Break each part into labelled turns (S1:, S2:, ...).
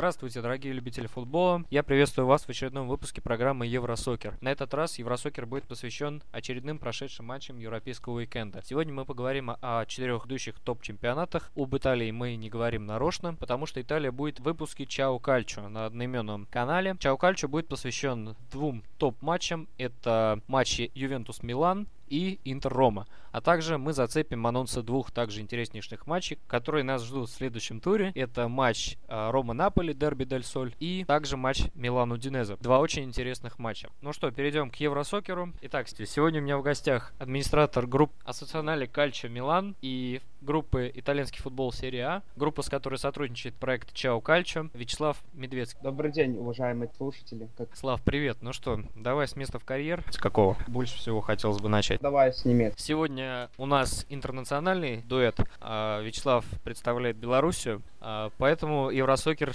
S1: Здравствуйте, дорогие любители футбола. Я приветствую вас в очередном выпуске программы Евросокер. На этот раз Евросокер будет посвящен очередным прошедшим матчам Европейского уикенда. Сегодня мы поговорим о четырех идущих топ-чемпионатах. Об Италии мы не говорим нарочно, потому что Италия будет в выпуске Чао Кальчо на одноименном канале. Чао Кальчо будет посвящен двум топ-матчам. Это матчи Ювентус-Милан и Интер-Рома. А также мы зацепим анонсы двух также интереснейших матчей, которые нас ждут в следующем туре. Это матч э, Рома-Наполи, Дерби Дель Соль, и также матч Милан-Удинеза. Два очень интересных матча. Ну что, перейдем к Евросокеру. Итак, сегодня у меня в гостях администратор групп Ассоционали Кальчо Милан и группы «Итальянский футбол серия А», группа, с которой сотрудничает проект «Чао Кальчо», Вячеслав Медведский.
S2: Добрый день, уважаемые слушатели.
S1: Как... Слав, привет. Ну что, давай с места в карьер. С какого? Больше всего хотелось бы начать.
S2: Давай с.
S1: Сегодня у нас интернациональный дуэт. А, Вячеслав представляет Белоруссию, а, поэтому Евросокер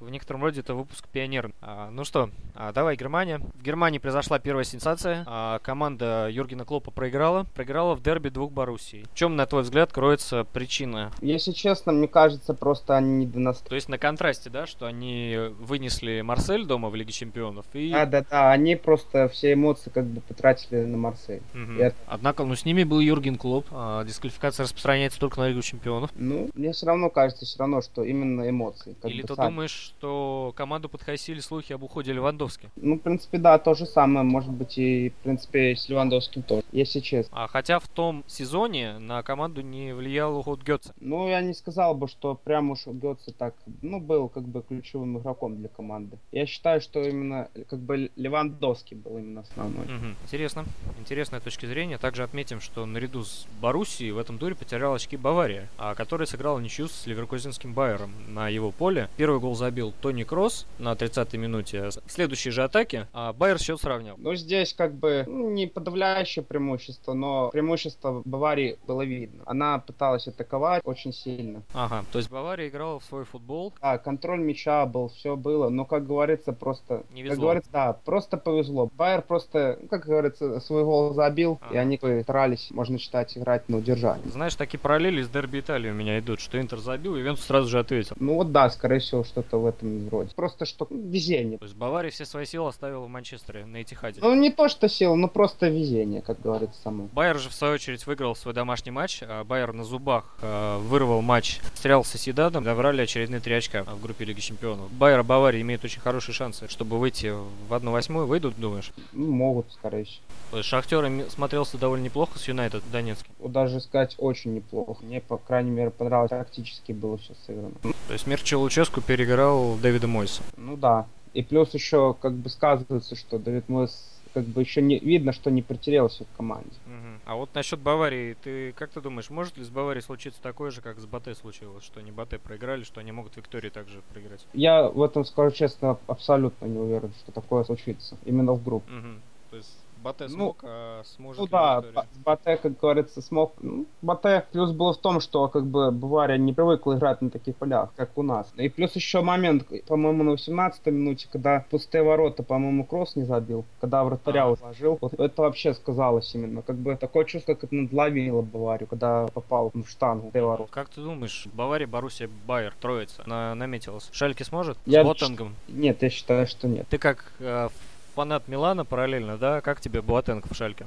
S1: в некотором роде это выпуск пионер. А, ну что, а, давай Германия. В Германии произошла первая сенсация. А, команда Юргена Клопа проиграла. Проиграла в дерби двух Боруссий. В чем, на твой взгляд, кроется причина?
S2: Если честно, мне кажется, просто они не
S1: доносят. То есть на контрасте, да, что они вынесли Марсель дома в Лиге Чемпионов и...
S2: Да, да, да, они просто все эмоции как бы потратили на Марсель.
S1: Угу. Это... Однако, ну с ними был Юрген Клоп. А, дисквалификация распространяется только на Лигу Чемпионов.
S2: Ну, мне все равно кажется, все равно, что именно эмоции.
S1: Или ты сами. думаешь, что команду подхватили слухи об уходе Левандовски.
S2: Ну, в принципе, да, то же самое, может быть, и, в принципе, с Левандовским тоже, если честно.
S1: А хотя в том сезоне на команду не влиял уход Гетца.
S2: Ну, я не сказал бы, что прям уж Гетца так, ну, был как бы ключевым игроком для команды. Я считаю, что именно как бы Левандовский был именно основной.
S1: Угу. Интересно. Интересная точка зрения. Также отметим, что наряду с Боруссией в этом туре потерял очки Бавария, а которая сыграла ничью с Ливеркузинским Байером на его поле. Первый гол забил Тони Кросс на 30-й минуте. В следующей же атаке а Байер счет сравнял.
S2: Ну, здесь как бы ну, не подавляющее преимущество, но преимущество Баварии было видно. Она пыталась атаковать очень сильно.
S1: Ага, то есть Бавария играла в свой футбол?
S2: Да, контроль мяча был, все было, но, как говорится, просто...
S1: Не везло.
S2: Как говорится, да, просто повезло. Байер просто, ну, как говорится, свой гол забил, ага. и они старались, можно считать, играть на удержание.
S1: Знаешь, такие параллели с дерби Италии у меня идут, что Интер забил, Ювентус сразу же ответил.
S2: Ну вот да, скорее всего, что-то в этом роде. Просто что везение.
S1: То есть Бавария все свои силы оставила в Манчестере на Этихаде.
S2: Ну не то, что сила, но просто везение, как говорится само.
S1: Байер же в свою очередь выиграл свой домашний матч. А Байер на зубах э, вырвал матч, стрелял с Соседадом, добрали очередные три очка в группе Лиги Чемпионов. Байер Бавария имеют очень хорошие шансы, чтобы выйти в 1-8. Выйдут, думаешь?
S2: Ну, могут, скорее всего.
S1: Шахтер смотрелся довольно неплохо с Юнайтед Донецкий.
S2: Даже сказать очень неплохо. Мне, по крайней мере, понравилось. Тактически было все сыграно.
S1: То есть Мирчо Луческу переиграл Дэвида Мойса.
S2: Ну да. И плюс еще как бы сказывается, что Давид Мойс как бы еще не видно, что не потерялся в команде.
S1: Угу. А вот насчет Баварии, ты как ты думаешь, может ли с Баварией случиться такое же, как с Батэ случилось, что они Батэ проиграли, что они могут Виктории также проиграть?
S2: Я в этом скажу честно, абсолютно не уверен, что такое случится именно в группе.
S1: Угу. То есть Батэ ну, смог, ну, а сможет
S2: Ну да, Батэ, как говорится, смог. Ну, Батэ плюс было в том, что как бы Бавария не привыкла играть на таких полях, как у нас. И плюс еще момент, по-моему, на 18 минуте, когда пустые ворота, по-моему, Кросс не забил, когда вратаря а. уложил. Вот это вообще сказалось именно. Как бы такое чувство, как это надловило Баварию, когда попал в штангу в ворот.
S1: Как ты думаешь, Бавария, Боруссия, Байер, троица, на наметилась? Шальки сможет? Я С Ботангом?
S2: Нет, я считаю, что нет.
S1: Ты как э, фанат Милана параллельно, да? Как тебе Буатенко в Шальке?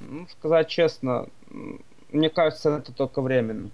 S2: Ну, сказать честно, мне кажется, это только временно.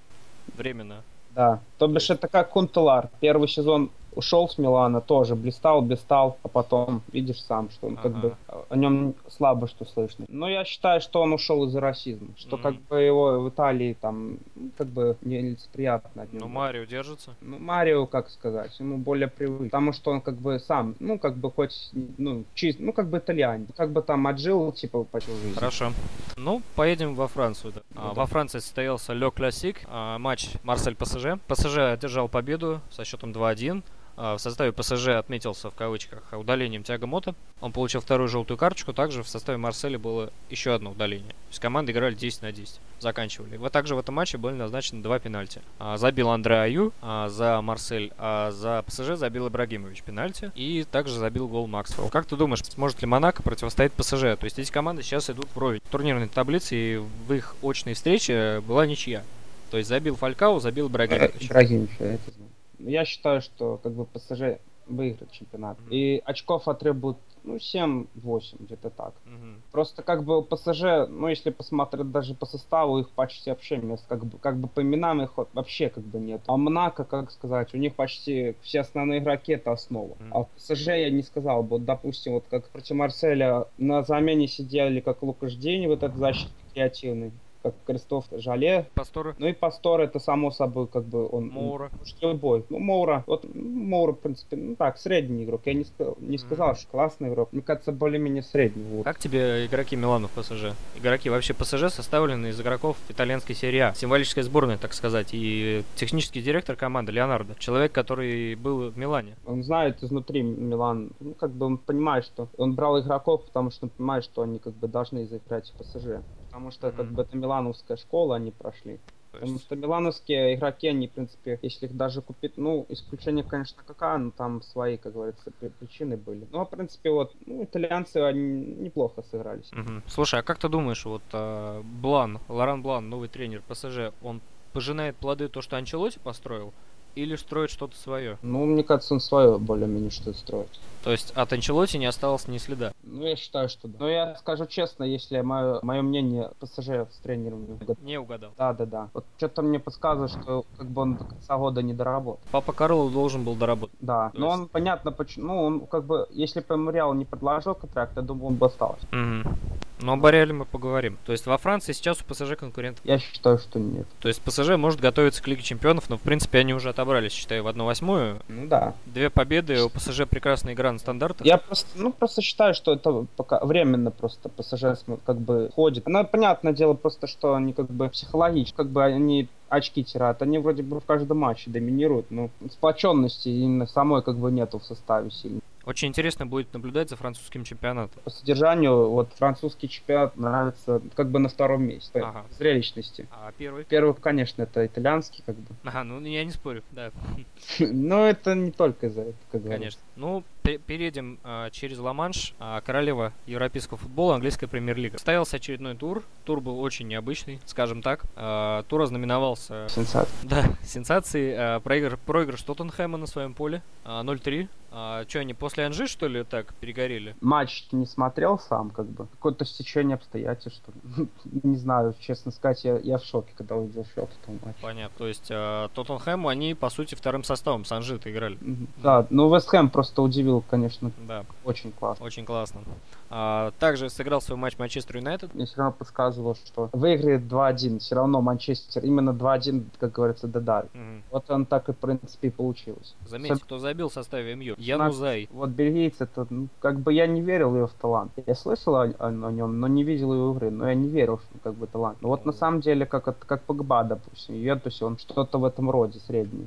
S1: Временно?
S2: Да. То бишь это как Кунтелар. Первый сезон ушел с Милана, тоже блистал, блистал, а потом видишь сам, что он ага. как бы о нем слабо что слышно. Но я считаю, что он ушел из-за расизма, что mm-hmm. как бы его в Италии там ну, как бы нелицеприятно от
S1: него. Ну Марио держится?
S2: Ну Марио, как сказать, ему более привык, потому что он как бы сам, ну как бы хоть, ну чист, ну как бы итальянец, как бы там отжил типа по жизни.
S1: Хорошо. Ну поедем во Францию. Да. Ну, а, да. Во Франции состоялся Ле Классик, а, матч Марсель ПСЖ. ПСЖ одержал победу со счетом 2-1. А, в составе ПСЖ отметился в кавычках удалением Тиаго Мота. Он получил вторую желтую карточку. Также в составе Марселя было еще одно удаление. То есть команды играли 10 на 10. Заканчивали. Вот также в этом матче были назначены два пенальти. А, забил Андре Аю а, за Марсель, а за ПСЖ забил Ибрагимович пенальти. И также забил гол Максвелл. Как ты думаешь, сможет ли Монако противостоять ПСЖ? То есть эти команды сейчас идут вровень. Турнирной таблице и в их очной встрече была ничья. То есть забил Фалькау, забил Ибрагимович.
S2: Ибрагимович, это знаю. Я считаю, что как бы ПСЖ выиграет чемпионат. Mm-hmm. И очков отребуют ну, 7-8, где-то так. Угу. Просто как бы ПСЖ, ну, если посмотреть даже по составу, их почти вообще мест, как бы, как бы по именам их вообще как бы нет. А Монако, как сказать, у них почти все основные игроки это основа. Угу. А в ПСЖ я не сказал бы, вот, допустим, вот как против Марселя на замене сидели как Лукаш День, вот этот защитник креативный, как Крестов Жале.
S1: Пасторы.
S2: Ну и Пастор это само собой как бы он...
S1: Моура.
S2: Любой. Ну, Моура. Вот Моура, в принципе, ну так, средний игрок. Я не, сказал, не сказал, mm-hmm. что классный игрок. Мне кажется, более-менее средний. Вот.
S1: Как тебе игроки Милану в ПСЖ? Игроки вообще ПСЖ составлены из игроков итальянской серии А. Символической сборной, так сказать. И технический директор команды Леонардо. Человек, который был в Милане.
S2: Он знает изнутри Милан. Ну, как бы он понимает, что он брал игроков, потому что он понимает, что они как бы должны заиграть в ПСЖ потому что mm-hmm. как бы это милановская школа они прошли. Потому что милановские игроки, они, в принципе, если их даже купить, ну, исключение, конечно, какая, но там свои, как говорится, причины были. Ну, а, в принципе, вот, ну, итальянцы, они неплохо сыгрались.
S1: Угу. Слушай, а как ты думаешь, вот э, Блан, Лоран Блан, новый тренер ПСЖ, он пожинает плоды то, что Анчелоти построил? Или строит что-то свое?
S2: Ну, мне кажется, он свое более-менее что-то строит.
S1: То есть от Анчелоти не осталось ни следа?
S2: Ну, я считаю, что да. Но я скажу честно, если мое, мое мнение ПСЖ с тренером не угадал.
S1: Не угадал?
S2: Да, да, да. Вот что-то мне подсказывает, что как бы он до конца года не доработал.
S1: Папа Карло должен был доработать.
S2: Да, То но есть... он, понятно, почему, ну, он как бы, если бы Реал не предложил контракт, я думаю, он бы остался.
S1: Угу. Но о Барреале мы поговорим. То есть во Франции сейчас у ПСЖ конкурентов?
S2: Я считаю, что нет.
S1: То есть ПСЖ может готовиться к Лиге Чемпионов, но в принципе они уже отобрались, считаю, в 1-8.
S2: Ну да.
S1: Две победы, у ПСЖ прекрасная игра на стандартах.
S2: Я просто, ну, просто считаю, что это пока временно просто ПСЖ как бы ходит. Ну, понятное дело просто, что они как бы психологически, как бы они очки теряют. Они вроде бы в каждом матче доминируют, но сплоченности именно самой как бы нету в составе сильно.
S1: Очень интересно будет наблюдать за французским чемпионатом.
S2: По содержанию, вот французский чемпионат нравится как бы на втором месте. Ага. Зрелищности.
S1: А первый?
S2: Первый, конечно, это итальянский, как бы.
S1: Ага, ну я не спорю, да.
S2: Но это не только из-за этого, как
S1: Конечно. Ну, перейдем э, через Ла-Манш. Э, королева европейского футбола, английская премьер-лига. Состоялся очередной тур. Тур был очень необычный, скажем так. Э, тур ознаменовался...
S2: Сенсацией.
S1: Да, сенсацией. Э, проигрыш, проигрыш Тоттенхэма на своем поле. Э, 0-3. А что, они после Анжи, что ли, так перегорели?
S2: Матч не смотрел сам, как бы. Какое-то стечение обстоятельств, что ли. не знаю, честно сказать, я, я в шоке, когда увидел счет этого матча.
S1: Понятно. То есть э, Тоттенхэм, они, по сути, вторым составом с Анжи играли.
S2: Да, ну Вест Хэм просто удивил, конечно. Да. Очень классно.
S1: Очень классно. А, также сыграл свой матч Манчестер Юнайтед.
S2: Мне все равно подсказывало, что выиграет 2-1. Все равно Манчестер именно 2-1, как говорится, додали. Угу. Вот он так и, в принципе, и получилось.
S1: Заметьте, кто забил в составе МЮ. Янузай.
S2: Вот бельгиец, это, ну, как бы я не верил в его талант. Я слышал о, о, о нем, но не видел его игры. Но я не верил, что как бы талант. Но вот на самом деле, как, как Погба, допустим, в Ювентусе, он что-то в этом роде средний.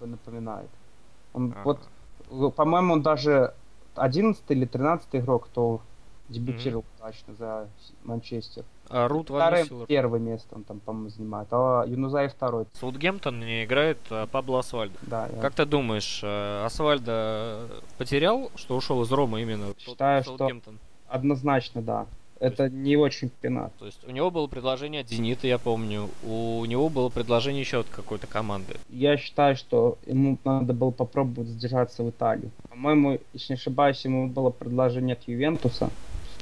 S2: Угу. Напоминает. Он, ага. Вот, по-моему, он даже 11 или 13 игрок, кто дебютировал mm-hmm. удачно за Манчестер.
S1: А Рут
S2: Второе первое место он там, по-моему, занимает, а Юнузай второй.
S1: Саутгемптон не играет а Пабло Асфальдо.
S2: Да.
S1: Я... Как ты думаешь, э, Асфальдо потерял, что ушел из Рома именно
S2: Считаю, что однозначно, да. Это есть, не его чемпионат.
S1: То есть у него было предложение от Зенита, я помню. У него было предложение еще от какой-то команды.
S2: Я считаю, что ему надо было попробовать задержаться в Италию. По-моему, если не ошибаюсь, ему было предложение от Ювентуса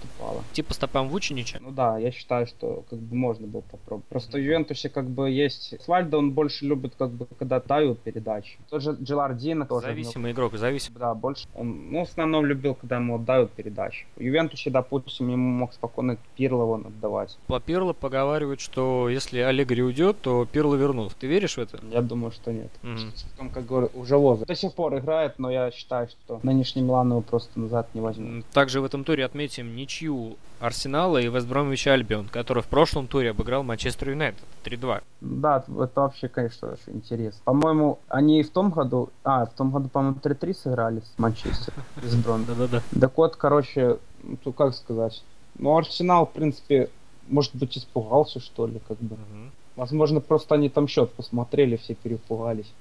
S2: уступала.
S1: Типа стопам Вучинича?
S2: Ну да, я считаю, что как бы можно было попробовать. Просто mm-hmm. в Ювентусе как бы есть... Свальдо он больше любит как бы когда дают передачи. Тот же Джилардино тоже.
S1: Зависимый него... игрок, зависимый.
S2: Да, больше. Он, ну, в основном любил, когда ему отдают передачи. В Ювентусе, допустим, ему мог спокойно Пирло отдавать.
S1: По Пирло поговаривают, что если Аллегри уйдет, то Пирло вернут. Ты веришь в это?
S2: Я думаю, что нет. Mm-hmm. Потом, как говорю, уже возраст. До сих пор играет, но я считаю, что нынешний Милан его просто назад не возьмет.
S1: Также в этом туре отметим ничью Арсенала и Вестбромвич Альбион, который в прошлом туре обыграл Манчестер Юнайтед 3-2.
S2: Да, это вообще, конечно, очень интересно. По-моему, они в том году... А, в том году, по-моему, 3-3 сыграли с Манчестер, с Брон.
S1: Да-да-да.
S2: Так вот, короче, ну, как сказать... Ну, Арсенал, в принципе, может быть, испугался, что ли, как бы. Возможно, просто они там счет посмотрели, все перепугались.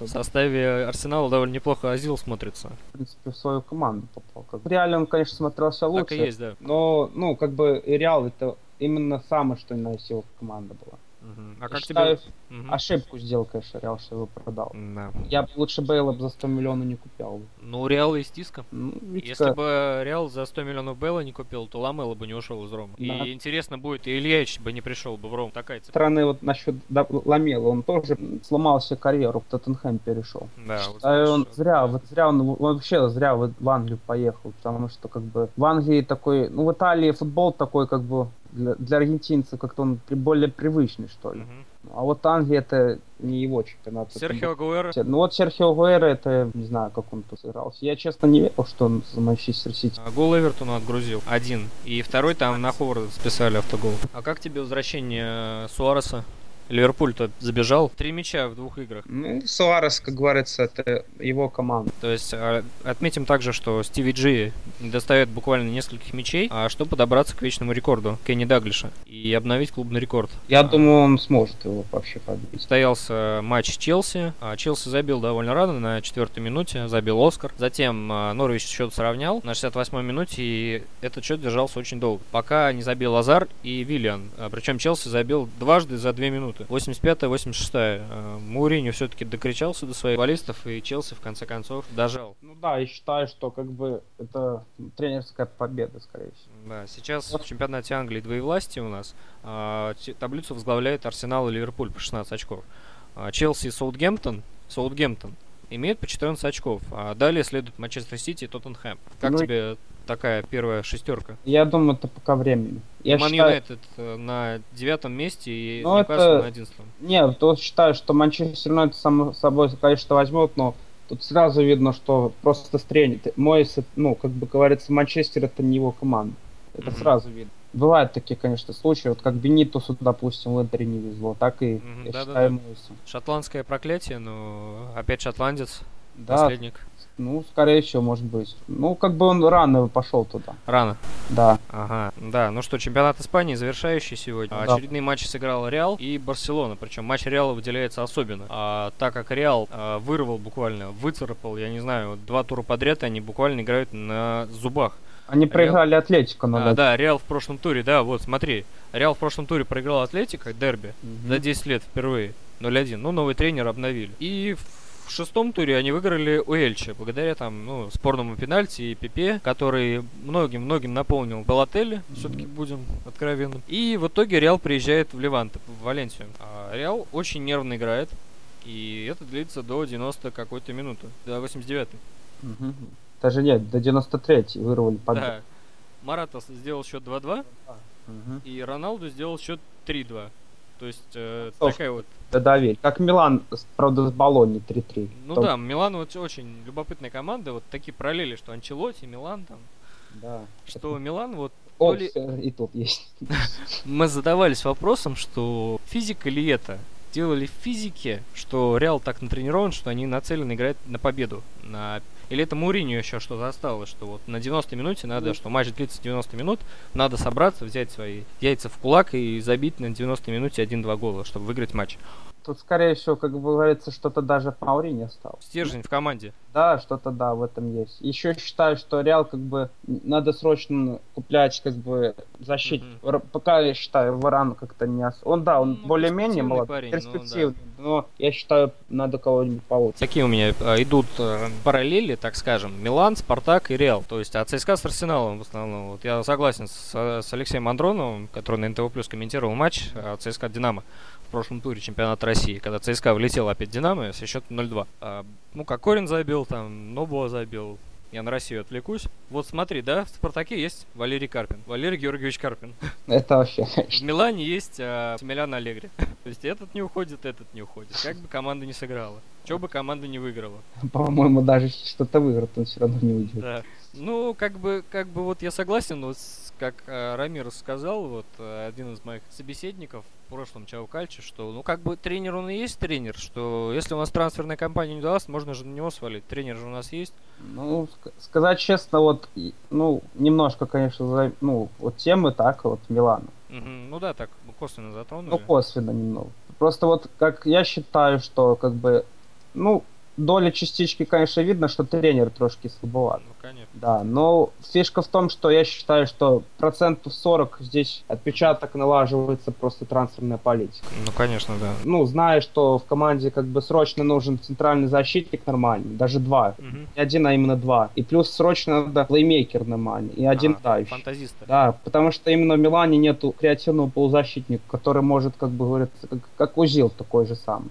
S1: В составе Арсенала довольно неплохо Азил смотрится.
S2: В принципе, в свою команду попал. Как Реально он, конечно, смотрелся лучше. Так
S1: и есть, да.
S2: Но, ну, как бы Реал это именно самое, что на всего команда была.
S1: Мгм. А как
S2: считаю,
S1: тебе... Мгм.
S2: Ошибку сделал, конечно, Реал, что его продал.
S1: Да.
S2: Я бы лучше Бейла бы за 100 миллионов не купил. бы.
S1: Ну, у Реала есть иска.
S2: Ну, ведь
S1: Если бы Реал за 100 миллионов Белла не купил, то Ламела бы не ушел из Рома.
S2: Да.
S1: И интересно будет, и Ильич бы не пришел бы в Ром. Такая цепь.
S2: стороны, вот насчет да, Ламела, он тоже сломал себе карьеру, в Тоттенхэм перешел.
S1: Да, вот
S2: Считаю, он
S1: знаешь,
S2: зря, вот зря он, он вообще зря в в Англию поехал, потому что как бы в Англии такой, ну в Италии футбол такой как бы для, для аргентинцев как-то он при- более привычный что ли.
S1: Мгм.
S2: А вот Англия это не его чемпионат.
S1: Серхио Агуэро.
S2: Ну вот Серхио Гуэра, это не знаю, как он тут сыгрался. Я честно не верил, что он за Манчестер Сити.
S1: А, Гол Эвертону отгрузил. Один. И второй там на Ховарда списали автогол. А как тебе возвращение Суареса? Ливерпуль-то забежал. Три мяча в двух играх.
S2: Ну, Суарес, как говорится, это его команда.
S1: То есть а, отметим также, что Стиви Джи не достает буквально нескольких мячей, а чтобы подобраться к вечному рекорду Кенни Даглиша и обновить клубный рекорд.
S2: Я
S1: А,
S2: думаю, он сможет его вообще победить.
S1: Состоялся матч Челси. А, Челси забил довольно рано, на четвертой минуте, забил Оскар. Затем а, Норвич счет сравнял на 68-й минуте, и этот счет держался очень долго. Пока не забил Лазар и Виллиан. А, Причем Челси забил дважды за две минуты. 85-я, 86-я. А, Мауриньо все-таки докричался до своих футболистов, и Челси в конце концов дожал.
S2: Ну да, я считаю, что как бы это тренерская победа, скорее всего.
S1: Да, сейчас в чемпионате Англии двоевластие у нас. А, таблицу возглавляет Арсенал и Ливерпуль по 16 очков. А, Челси и Саутгемптон, Саутгемптон имеют по 14 очков. А далее следует Манчестер Сити и Тоттенхэм. Как
S2: Ну и-
S1: тебе такая первая шестерка?
S2: Я думаю, это пока временно. Я
S1: Ман
S2: считаю...
S1: Юнайтед э, на девятом месте и
S2: Ну,
S1: Ньюкасл
S2: это-
S1: на одиннадцатом.
S2: Нет, то считаю, что Манчестер Юнайтед само собой, конечно, возьмет, но тут сразу видно, что просто стренит. Мой, ну, как бы говорится, Манчестер это не его команда. Это
S1: Мгм.
S2: сразу видно. Бывают такие, конечно, случаи, вот как Бенитусу, допустим, в Интере не везло, так и,
S1: Мгм,
S2: я
S1: да-да-да.
S2: считаю, Мойсу.
S1: Шотландское проклятие, но опять шотландец,
S2: Да,
S1: наследник.
S2: Ну, скорее всего, может быть. Ну, как бы он рано пошел туда,
S1: Рано.
S2: да.
S1: Ага, да, ну что, чемпионат Испании завершающий сегодня.
S2: Да.
S1: Очередные матчи сыграл Реал и Барселона, причем матч Реала выделяется особенно, а, так как Реал а, вырвал буквально, выцарапал, я не знаю, два тура подряд они буквально играют на зубах.
S2: Они проиграли Атлетико,
S1: А,
S2: надо.
S1: да, Реал в прошлом туре, да, вот смотри, Реал в прошлом туре проиграл Атлетико, дерби,
S2: Мгм.
S1: за 10 лет впервые, 0-1, ну новый тренер обновили. И в шестом туре они выиграли у Эльче, благодаря там, ну, спорному пенальти и Пипе, который многим-многим наполнил Балотелли, все-таки будем откровенным. И в итоге Реал приезжает в Левант, в Валенсию. А Реал очень нервно играет, и это длится до 90 какой-то минуты, до 89
S2: Мгм. Даже нет, до 93-й вырвали под...
S1: Да. Маратос сделал счет 2-2,
S2: Мгм.
S1: и Роналду сделал счет 3-2. То есть э,
S2: Ох.
S1: такая вот
S2: Да, доверь. Как Милан, правда, с Болонни 3-3.
S1: Ну
S2: Там-
S1: да, Милан вот очень любопытная команда, вот такие параллели, что Анчелоти, Милан там,
S2: Да.
S1: что Милан вот
S2: О,
S1: ли-
S2: и тут есть.
S1: мы задавались вопросом, что физика ли это? Делали в физике, что Реал так натренирован, что они нацелены играть на победу. На... Или это Муринio еще что-то осталось, что вот на 90 минуте надо, что матч длится 90 минут, надо собраться, взять свои яйца в кулак и забить на 90 минуте 1-2 гола, чтобы выиграть матч.
S2: Тут, скорее всего, как бы говорится, что-то даже в Маурине осталось.
S1: Стержень в команде.
S2: Да, что-то да, в этом есть. Еще считаю, что Реал как бы надо срочно куплять как бы защиту. Р- Пока я считаю, Варан как-то не ос... Он, да, он
S1: Ну,
S2: более-менее
S1: перспективный
S2: молод,
S1: парень, ну,
S2: перспективный, но я считаю, надо кого-нибудь получше.
S1: Такие у меня э, идут э, параллели, так скажем. Милан, Спартак и Реал. То есть, а ЦСКА с Арсеналом в основном. Вот я согласен с, э, с Алексеем Андроновым, который на НТВ Плюс комментировал матч ЦСКА Динамо в прошлом туре чемпионата России, когда ЦСКА влетел опять Динамо со счетом 0-2. А, ну, как Корин забил, там, Нобуа забил. Я на Россию отвлекусь. Вот смотри, да, в Спартаке есть Валерий Карпин. Валерий Георгиевич Карпин.
S2: Это вообще,
S1: В Милане есть э, Тимилян Аллегри. То есть этот не уходит, этот не уходит. Как бы команда не сыграла. Чего бы команда не выиграла.
S2: по-моему, даже что-то выиграет, он все равно не уйдет.
S1: Да. Ну, как бы, как бы вот я согласен, вот как э, Рамир сказал, вот э, один из моих собеседников в прошлом Чао Кальче, что, ну, как бы тренер он и есть тренер, что если у нас трансферная кампания не удалась, можно же на него свалить. Тренер же у нас есть.
S2: Ну, ск- сказать честно, вот, ну, немножко, конечно, за- ну, вот темы так, вот, Милана.
S1: Мгм. Ну да, так косвенно затронули.
S2: Ну, косвенно немного. Просто вот, как я считаю, что, как бы, ну, доля частички, конечно, видно, что тренер трошки слабоват.
S1: Ну, конечно.
S2: Да, но фишка в том, что я считаю, что процентов 40 здесь отпечаток налаживается просто трансферная политика.
S1: Ну, конечно, да.
S2: Ну, зная, что в команде как бы срочно нужен центральный защитник нормальный, даже два.
S1: Угу.
S2: Не один, а именно два. И плюс срочно надо плеймейкер нормальный. И один
S1: а,
S2: да,
S1: fantasista.
S2: Да, потому что именно в Милане нету креативного полузащитника, который может, как бы говорится, как, как Озил такой же самый.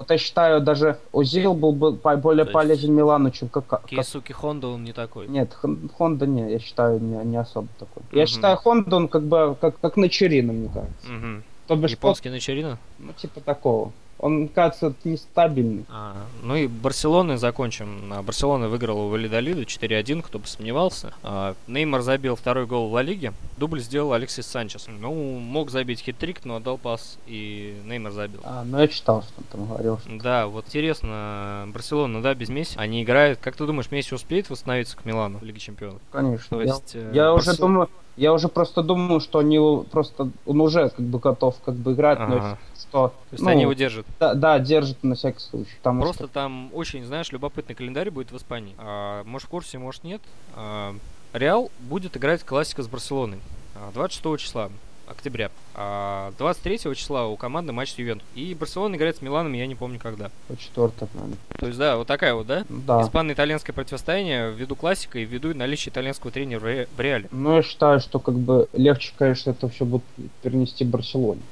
S2: Вот я считаю, даже Озил был бы более
S1: То
S2: полезен Милану, чем как...
S1: Кейсуки Хонда он не такой.
S2: Нет, Хонда не, я считаю, не, не особо такой. Я
S1: Мгм.
S2: считаю, Хонда, он как бы, как, как Ночерино, мне кажется.
S1: Мгм.
S2: То бишь,
S1: Японский Ночерино?
S2: ну, типа такого. Он, кажется, нестабильный.
S1: А, ну и Барселоны закончим. А, Барселона выиграла у Валидолида 4-1, кто бы сомневался. А, Неймар забил второй гол в Ла Лиге. Дубль сделал Алексис Санчес. Ну, мог забить хитрик, но отдал пас, и Неймар забил.
S2: А, ну я читал, что он там говорил. что-
S1: Да, вот интересно, Барселона, да, без Месси, они играют. Как ты думаешь, Месси успеет восстановиться к Милану в Лиге Чемпионов?
S2: Конечно.
S1: То
S2: я-
S1: есть, э,
S2: я, уже
S1: Барсел-
S2: думаю, я уже просто думаю, что они просто, он уже как бы готов как бы играть, но
S1: Ага.
S2: что,
S1: То есть
S2: ну,
S1: они его держат.
S2: да, да, держит на всякий случай. Потому
S1: Просто
S2: что,
S1: там очень, знаешь, любопытный календарь будет в Испании. А, может в курсе, может нет. А, Реал будет играть классика с Барселоной. а, 26 числа октября. А 23 числа у команды матч с Ювентус. И Барселона играет с Миланом, я не помню когда.
S2: по четвертое, наверное.
S1: То есть, да, вот такая вот, да?
S2: Да.
S1: Испано-итальянское противостояние ввиду классика и ввиду наличия итальянского тренера в Ре- в Реале.
S2: Ну, я считаю, что как бы легче, конечно, это все будет перенести Барселоне.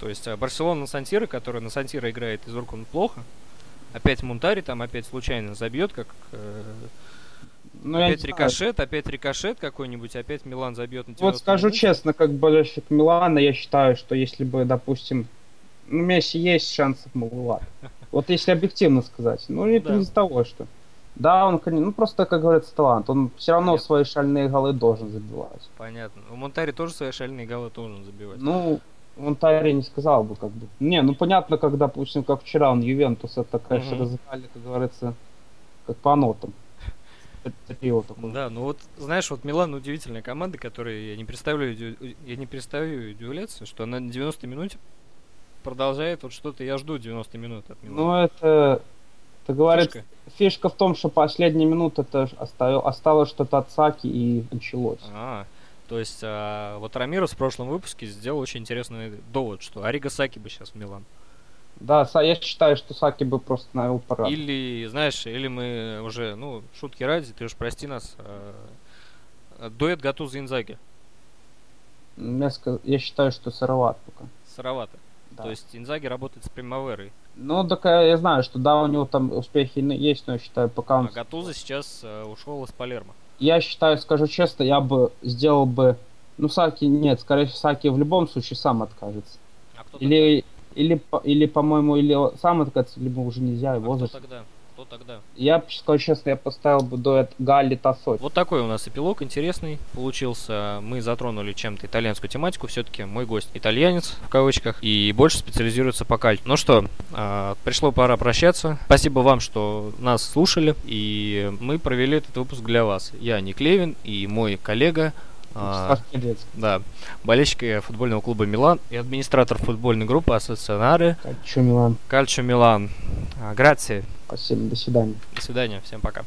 S1: То есть а, Барселона на Сантиро, который на Сантиро играет из рук он плохо. Опять Мунтари там опять случайно забьет, как э,
S2: Ну,
S1: опять
S2: знаю.
S1: рикошет, опять рикошет какой-нибудь, опять Милан забьет на 90
S2: Вот скажу честно, как болельщик Милана, я считаю, что если бы, допустим, ну, Месси есть шансов маловато. Вот если объективно сказать. Ну, это
S1: Да.
S2: из-за того, что... Да, он, ну, просто, как говорится, талант. Он все равно
S1: Понятно.
S2: свои шальные голы должен забивать.
S1: Понятно. У Монтари тоже свои шальные голы должен забивать.
S2: Ну, Монтари не сказал бы, как бы. Не, ну, понятно, как, допустим, как вчера он Ювентус, это, конечно,
S1: Мгм.
S2: разыграли, как говорится, как по нотам. Такое.
S1: Да, ну вот, знаешь, вот Милан удивительная команда, которой я не представляю, я не перестаю удивляться, что она на 90 минуте продолжает вот что-то, я жду 90 минут от Милана.
S2: Ну, это, это говорит,
S1: Фишка.
S2: фишка в том, что последние минуты это оставил, осталось что-то от Саки и началось.
S1: А, то есть, а, вот Рамирос в прошлом выпуске сделал очень интересный довод, что Арига Саки бы сейчас в Милан.
S2: Да, я считаю, что Саки бы просто на его пора.
S1: Или, знаешь, или мы уже, ну, шутки ради, ты уж прости нас, а, дуэт Гатуза Инзаги.
S2: Я, ска- я считаю, что сыроват пока.
S1: Сыровато.
S2: Да.
S1: То есть Инзаги работает с Примаверой.
S2: Ну, так я, я знаю, что да, у него там успехи есть, но я считаю, пока
S1: А
S2: он...
S1: Гатуза сейчас э, ушел из Палермо.
S2: Я считаю, скажу честно, я бы сделал бы... Ну, Саки, нет, скорее всего, Саки в любом случае сам откажется.
S1: А кто
S2: Или, или, или, по-моему, или сам откажется, либо уже нельзя, его
S1: А кто
S2: возраст.
S1: тогда? Кто тогда?
S2: Я, скажу честно, я поставил бы дуэт Галли Тассоти.
S1: Вот такой у нас эпилог интересный получился. Мы затронули чем-то итальянскую тематику. Все-таки мой гость итальянец, в кавычках, и больше специализируется по кальту. Ну что, а, пришло пора прощаться. Спасибо вам, что нас слушали, и мы провели этот выпуск для вас. Я Ник Левин и мой коллега а, да, болельщик э, футбольного клуба Милан и администратор футбольной группы Ассоционаре
S2: Так, чё, Милан?
S1: Кальчо Милан. А, Грация.
S2: Спасибо, до свидания.
S1: До свидания, всем пока.